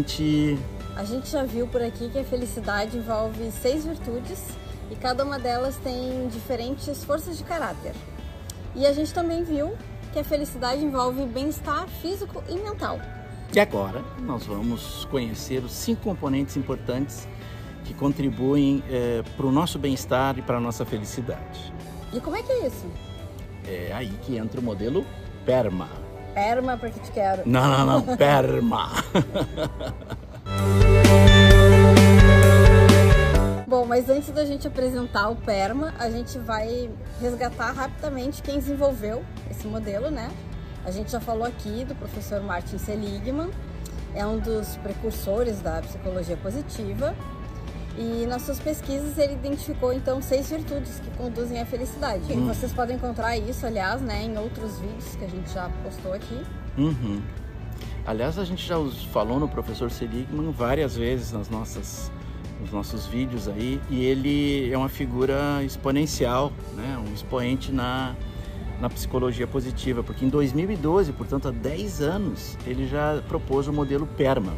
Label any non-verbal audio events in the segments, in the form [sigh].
gente. A gente já viu por aqui que a felicidade envolve seis virtudes e cada uma delas tem diferentes forças de caráter. E a gente também viu que a felicidade envolve bem-estar físico e mental. E agora nós vamos conhecer os cinco componentes importantes que contribuem é, para o nosso bem-estar e para a nossa felicidade. E como é que é isso? É aí que entra o modelo PERMA. PERMA para que te quero. Não, não, não, [laughs] PERMA. Bom, mas antes da gente apresentar o PERMA, a gente vai resgatar rapidamente quem desenvolveu esse modelo, né? A gente já falou aqui do professor Martin Seligman, é um dos precursores da psicologia positiva e nas suas pesquisas ele identificou então seis virtudes que conduzem à felicidade. Hum. E vocês podem encontrar isso, aliás, né, em outros vídeos que a gente já postou aqui. Uhum. Aliás, a gente já falou no professor Seligman várias vezes nas nossas nos nossos vídeos aí e ele é uma figura exponencial, né, um expoente na na psicologia positiva, porque em 2012, portanto há 10 anos, ele já propôs o modelo PERMA.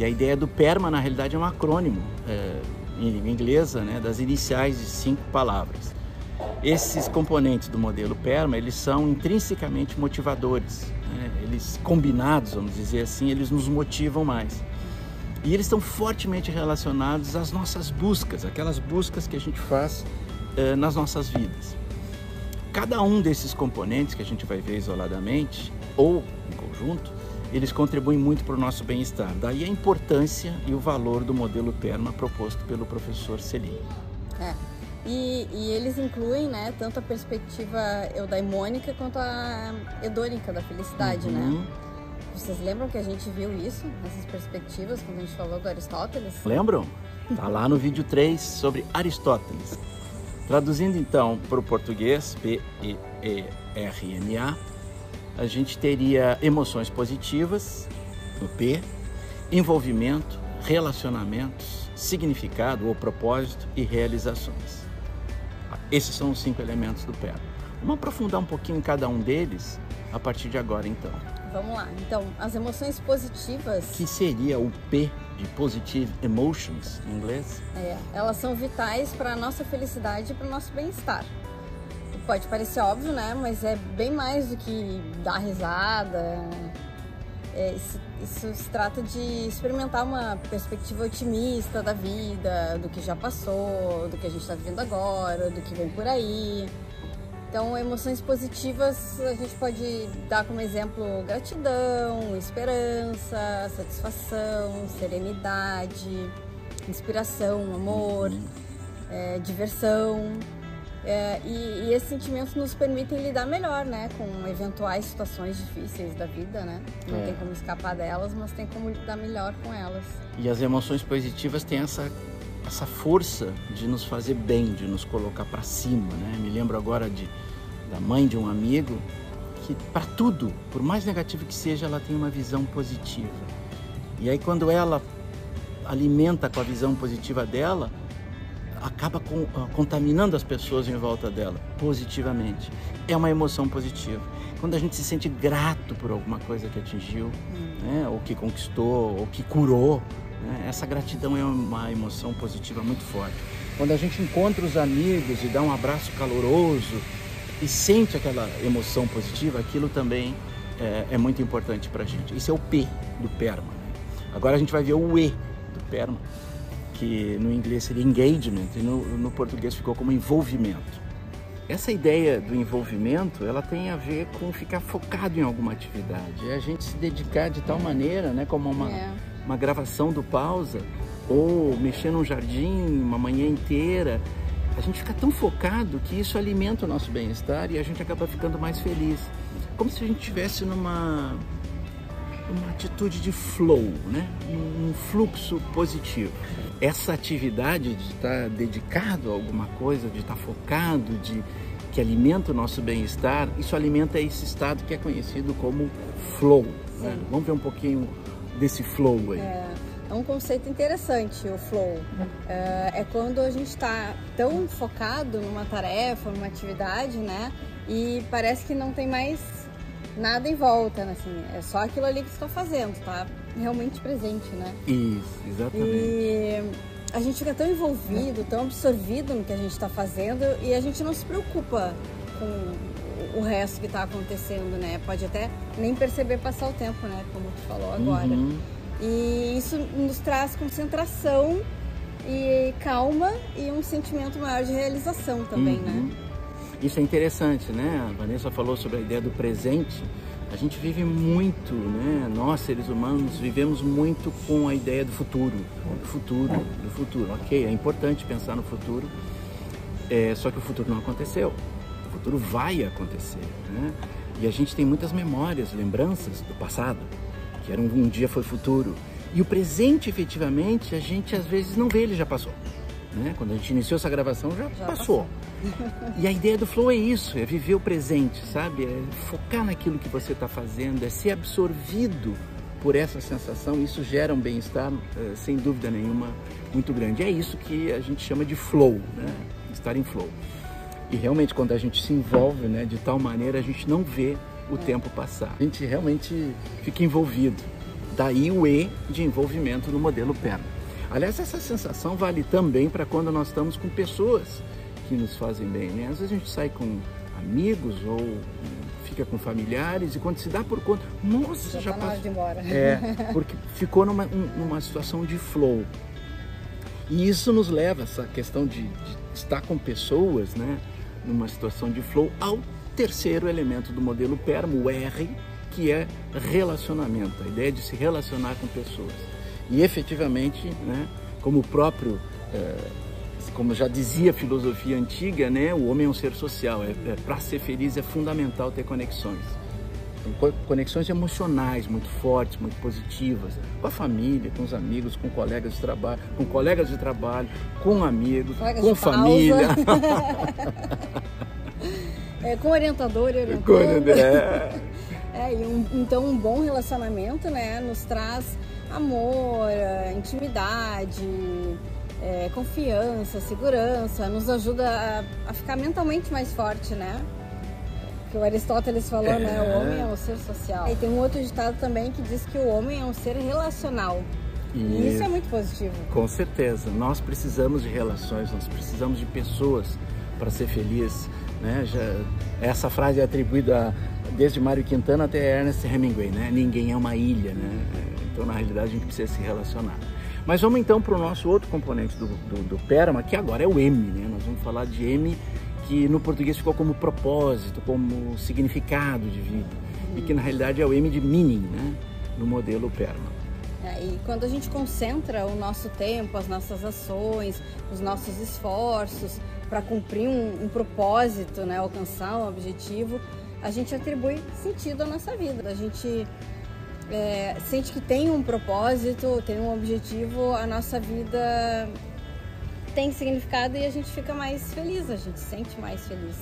E a ideia do PERMA, na realidade, é um acrônimo é, em língua inglesa, né, das iniciais de cinco palavras. Esses componentes do modelo PERMA, eles são intrinsecamente motivadores. Né? Eles, combinados, vamos dizer assim, eles nos motivam mais. E eles estão fortemente relacionados às nossas buscas, aquelas buscas que a gente faz é, nas nossas vidas. Cada um desses componentes que a gente vai ver isoladamente ou em conjunto, eles contribuem muito para o nosso bem-estar. Daí a importância e o valor do modelo PERMA proposto pelo professor Selim. É. E, e, eles incluem né, tanto a perspectiva eudaimônica quanto a hedônica da felicidade, né? uhum. né? Vocês lembram que a gente viu isso, essas perspectivas, quando a gente falou do Aristóteles? Lembram? Tá lá no vídeo 3 sobre Aristóteles. Traduzindo então para o português, P-E-E-R-M-A, a gente teria emoções positivas, no P, envolvimento, relacionamentos, significado ou propósito e realizações. Esses são os cinco elementos do PER. Vamos aprofundar um pouquinho em cada um deles a partir de agora, então. Vamos lá. Então, as emoções positivas. Que seria o P de Positive Emotions em inglês. É, elas são vitais para a nossa felicidade e para o nosso bem-estar. Pode parecer óbvio, né? Mas é bem mais do que dar risada. É, isso, isso se trata de experimentar uma perspectiva otimista da vida, do que já passou, do que a gente está vivendo agora, do que vem por aí. Então, emoções positivas a gente pode dar como exemplo gratidão, esperança, satisfação, serenidade, inspiração, amor, uhum. é, diversão. É, e, e, esses sentimentos nos permitem lidar melhor, né, com eventuais situações difíceis da vida, né? Não é. tem como escapar delas, mas tem como lidar melhor com elas. E as emoções positivas têm essa essa força de nos fazer bem, de nos colocar para cima, né? Me lembro agora de da mãe de um amigo que para tudo, por mais negativo que seja, ela tem uma visão positiva. E aí quando ela alimenta com a visão positiva dela, acaba com, uh, contaminando as pessoas em volta dela positivamente. É uma emoção positiva. Quando a gente se sente grato por alguma coisa que atingiu, hum. né, ou que conquistou, ou que curou, né? Essa gratidão é uma emoção positiva muito forte. Quando a gente encontra os amigos e dá um abraço caloroso e sente aquela emoção positiva, aquilo também é, é muito importante para a gente. Isso é o P do PERMA. Né? Agora a gente vai ver o E do PERMA, que no inglês seria engagement e no, no português ficou como envolvimento. Essa ideia do envolvimento, ela tem a ver com ficar focado em alguma atividade. É a gente se dedicar de tal maneira, né, como uma, é uma gravação do pausa ou mexer num jardim uma manhã inteira. A gente fica tão focado que isso alimenta o nosso bem-estar e a gente acaba ficando mais feliz. Como se a gente estivesse numa uma atitude de flow, né? um fluxo positivo. Essa atividade de estar dedicado a alguma coisa, de estar focado, de que alimenta o nosso bem-estar, isso alimenta esse estado que é conhecido como flow. Né? Vamos ver um pouquinho desse flow aí? É, é um conceito interessante o flow. É, é quando a gente está tão focado numa tarefa, numa atividade, né? E parece que não tem mais nada em volta, né? assim, é só aquilo ali que está fazendo, tá? realmente presente, né? Isso, exatamente. E a gente fica tão envolvido, tão absorvido no que a gente está fazendo e a gente não se preocupa com o resto que está acontecendo, né? Pode até nem perceber passar o tempo, né? Como tu falou agora. Uhum. E isso nos traz concentração e calma e um sentimento maior de realização também, né? uhum. né? Isso é interessante, né? A Vanessa falou sobre a ideia do presente. A gente vive muito, né? Nós, seres humanos, vivemos muito com a ideia do futuro, do futuro, do futuro. Ok, é importante pensar no futuro, é, só que o futuro não aconteceu. O futuro vai acontecer, né? E a gente tem muitas memórias, lembranças do passado, que era um, um dia foi futuro. E o presente, efetivamente, a gente às vezes não vê, ele já passou. Né? Quando a gente iniciou essa gravação, já, já passou. passou. E a ideia do flow é isso, é viver o presente, sabe? É focar naquilo que você está fazendo, é ser absorvido por essa sensação. Isso gera um bem-estar, eh, sem dúvida nenhuma, muito grande. É isso que a gente chama de flow, né? Estar em flow. E realmente, quando a gente se envolve né, de tal maneira, a gente não vê o é. tempo passar. A gente realmente fica envolvido. Daí o E de envolvimento no modelo PERMA. Aliás, essa sensação vale também para quando nós estamos com pessoas que nos fazem bem. Né? Às vezes a gente sai com amigos ou fica com familiares e quando se dá por conta, nossa, já, já tá passou. embora. É, [laughs] porque ficou numa, numa situação de flow. E isso nos leva, essa questão de, de estar com pessoas, né, numa situação de flow, ao terceiro elemento do modelo PERMO, o R, que é relacionamento, a ideia de se relacionar com pessoas. E efetivamente, né, como o próprio, é, como já dizia a filosofia antiga, né, o homem é um ser social. É, é Para ser feliz é fundamental ter conexões. Então, conexões emocionais muito fortes, muito positivas, com a família, com os amigos, com colegas de trabalho, com colegas de trabalho, com amigos, colegas com família. [laughs] é, com orientador e orientador. É. [laughs] é, um, então um bom relacionamento né, nos traz amor, eh, intimidade, é, confiança, segurança, nos ajuda a, a, ficar mentalmente mais forte, né? Que o Aristóteles falou, é. né? O homem é um ser social. E tem um outro ditado também que diz que o homem é um ser relacional. E, e isso é muito positivo. Com certeza. Nós precisamos de relações, nós precisamos de pessoas para ser feliz. Né? Já, essa frase é atribuída desde Mário Quintana até Ernest Hemingway, né? Ninguém é uma ilha, né? Então, na realidade, a gente precisa se relacionar. Mas vamos então para o nosso outro componente do, do, do PERMA, que agora é o M, né? Nós vamos falar de M, que no português ficou como propósito, como significado de vida. E que na realidade é o M de meaning, né? No modelo PERMA. É, e quando a gente concentra o nosso tempo, as nossas ações, os nossos esforços para cumprir um, um propósito, né? Alcançar um objetivo, a gente atribui sentido à nossa vida. A gente é, sente que tem um propósito, tem um objetivo, a nossa vida tem significado e a gente fica mais feliz, a gente se sente mais feliz,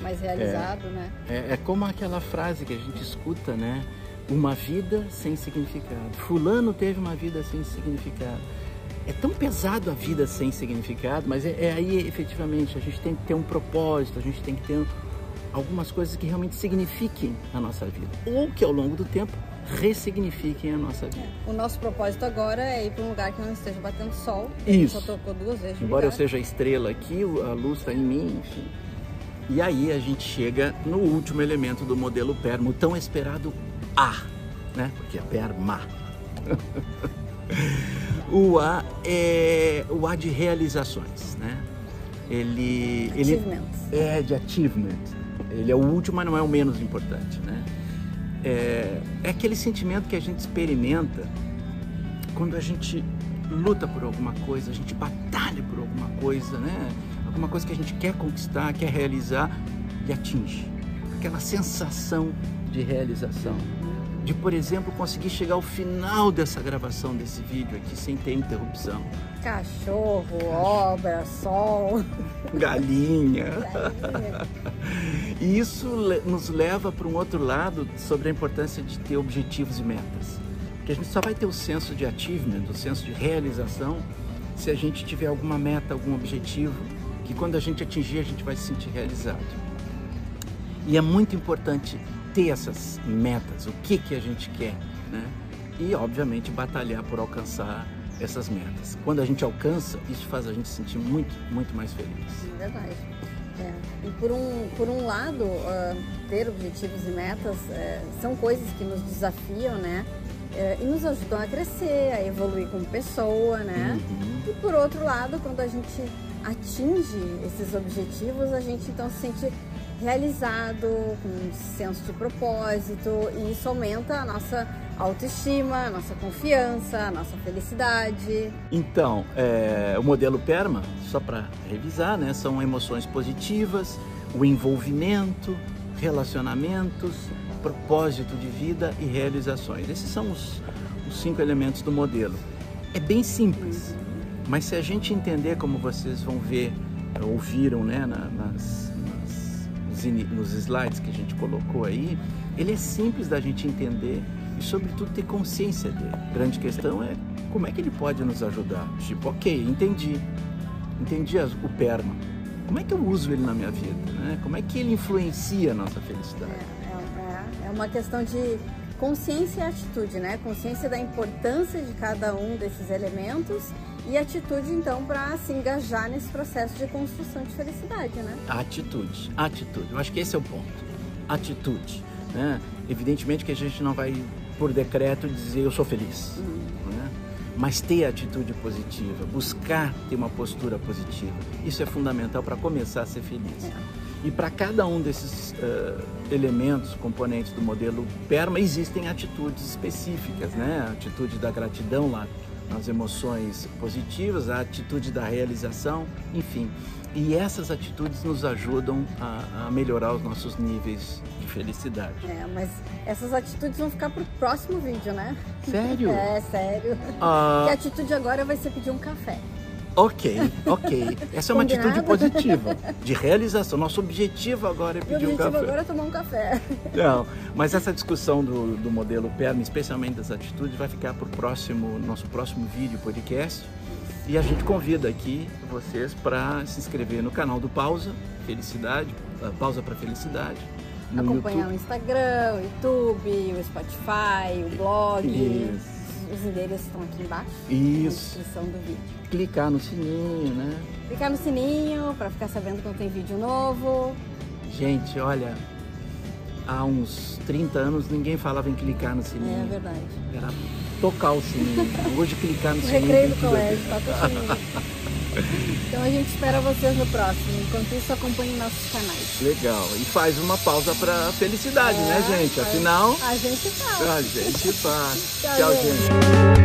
mais realizado, é, né? É, é como aquela frase que a gente escuta, né? Uma vida sem significado. Fulano teve uma vida sem significado. É tão pesado a vida sem significado, mas é, é aí efetivamente a gente tem que ter um propósito, a gente tem que ter algumas coisas que realmente signifiquem a nossa vida, ou que ao longo do tempo ressignifiquem a nossa vida. O nosso propósito agora é ir para um lugar que não esteja batendo sol. Isso. Só tocou duas vezes. Embora eu seja estrela aqui, a luz está em mim, enfim. E aí a gente chega no último elemento do modelo PERMO, tão esperado A, né? Porque é PERMA. [laughs] o A é o A de realizações, né? Ele, ele é de achievement. Ele é o último, mas não é o menos importante, né? É, é aquele sentimento que a gente experimenta quando a gente luta por alguma coisa, a gente batalha por alguma coisa, né? Alguma coisa que a gente quer conquistar, quer realizar e atinge. Aquela sensação de realização. De, por exemplo, conseguir chegar ao final dessa gravação desse vídeo aqui sem ter interrupção. Cachorro, obra, sol. Galinha. Galinha. E isso nos leva para um outro lado sobre a importância de ter objetivos e metas. Porque a gente só vai ter o senso de achievement, o senso de realização, se a gente tiver alguma meta, algum objetivo, que quando a gente atingir a gente vai se sentir realizado. E é muito importante ter essas metas, o que, que a gente quer, né? e, obviamente, batalhar por alcançar essas metas. Quando a gente alcança, isso faz a gente se sentir muito, muito mais feliz. Verdade. É. E por um, por um lado, uh, ter objetivos e metas uh, são coisas que nos desafiam, né? Uh, e nos ajudam a crescer, a evoluir como pessoa, né? Uhum. E por outro lado, quando a gente atinge esses objetivos, a gente então se sente realizado, com um senso de propósito e isso aumenta a nossa autoestima, a nossa confiança, a nossa felicidade. Então, é, o modelo PERMA, só para revisar, né, são emoções positivas, o envolvimento, relacionamentos, propósito de vida e realizações. Esses são os, os cinco elementos do modelo. É bem simples, mas se a gente entender como vocês vão ver, ouviram né, nas, nos slides que a gente colocou aí, ele é simples da gente entender e, sobretudo, ter consciência dele. A grande questão é como é que ele pode nos ajudar. Tipo, ok, entendi, entendi o PERMA. Como é que eu uso ele na minha vida? Né? Como é que ele influencia a nossa felicidade? É, é, é uma questão de consciência e atitude, né? Consciência da importância de cada um desses elementos e atitude, então, para se engajar nesse processo de construção de felicidade, né? Atitude, atitude. Eu acho que esse é o ponto. Atitude. Né? Evidentemente que a gente não vai, por decreto, dizer eu sou feliz. Uhum. Né? Mas ter atitude positiva, buscar ter uma postura positiva. Isso é fundamental para começar a ser feliz. É. E para cada um desses uh, elementos, componentes do modelo PERMA, existem atitudes específicas, né? A atitude da gratidão lá as emoções positivas, a atitude da realização, enfim. E essas atitudes nos ajudam a, a melhorar os nossos níveis de felicidade. É, mas essas atitudes vão ficar para o próximo vídeo, né? Sério? [laughs] É, sério. Ah... a atitude agora vai ser pedir um café. Ok, ok. Essa é uma Combinado? atitude positiva, de realização. Nosso objetivo agora é pedir um café. O objetivo agora é tomar um café. Não, mas essa discussão do, do modelo PERM, especialmente das atitudes, vai ficar para o próximo, nosso próximo vídeo, podcast. E a gente convida aqui vocês para se inscrever no canal do Pausa Felicidade, uh, Pausa para Felicidade. Acompanhar YouTube. o Instagram, o YouTube, o Spotify, o blog. Isso os endereços estão aqui embaixo. Isso. Na descrição do vídeo. Clicar no sininho, né? Clicar no sininho para ficar sabendo quando tem vídeo novo. Gente, olha, há uns 30 anos ninguém falava em clicar no sininho. É verdade. Era tocar o sininho. [laughs] Hoje clicar no sininho. Recreio do colégio, toca o sininho. Então a gente espera vocês no próximo. Enquanto isso, acompanhe nossos canais. Legal. E faz uma pausa para felicidade, né, é, né, gente? Afinal. A gente faz. A gente faz. [laughs] Tchau, Tchau gente. gente.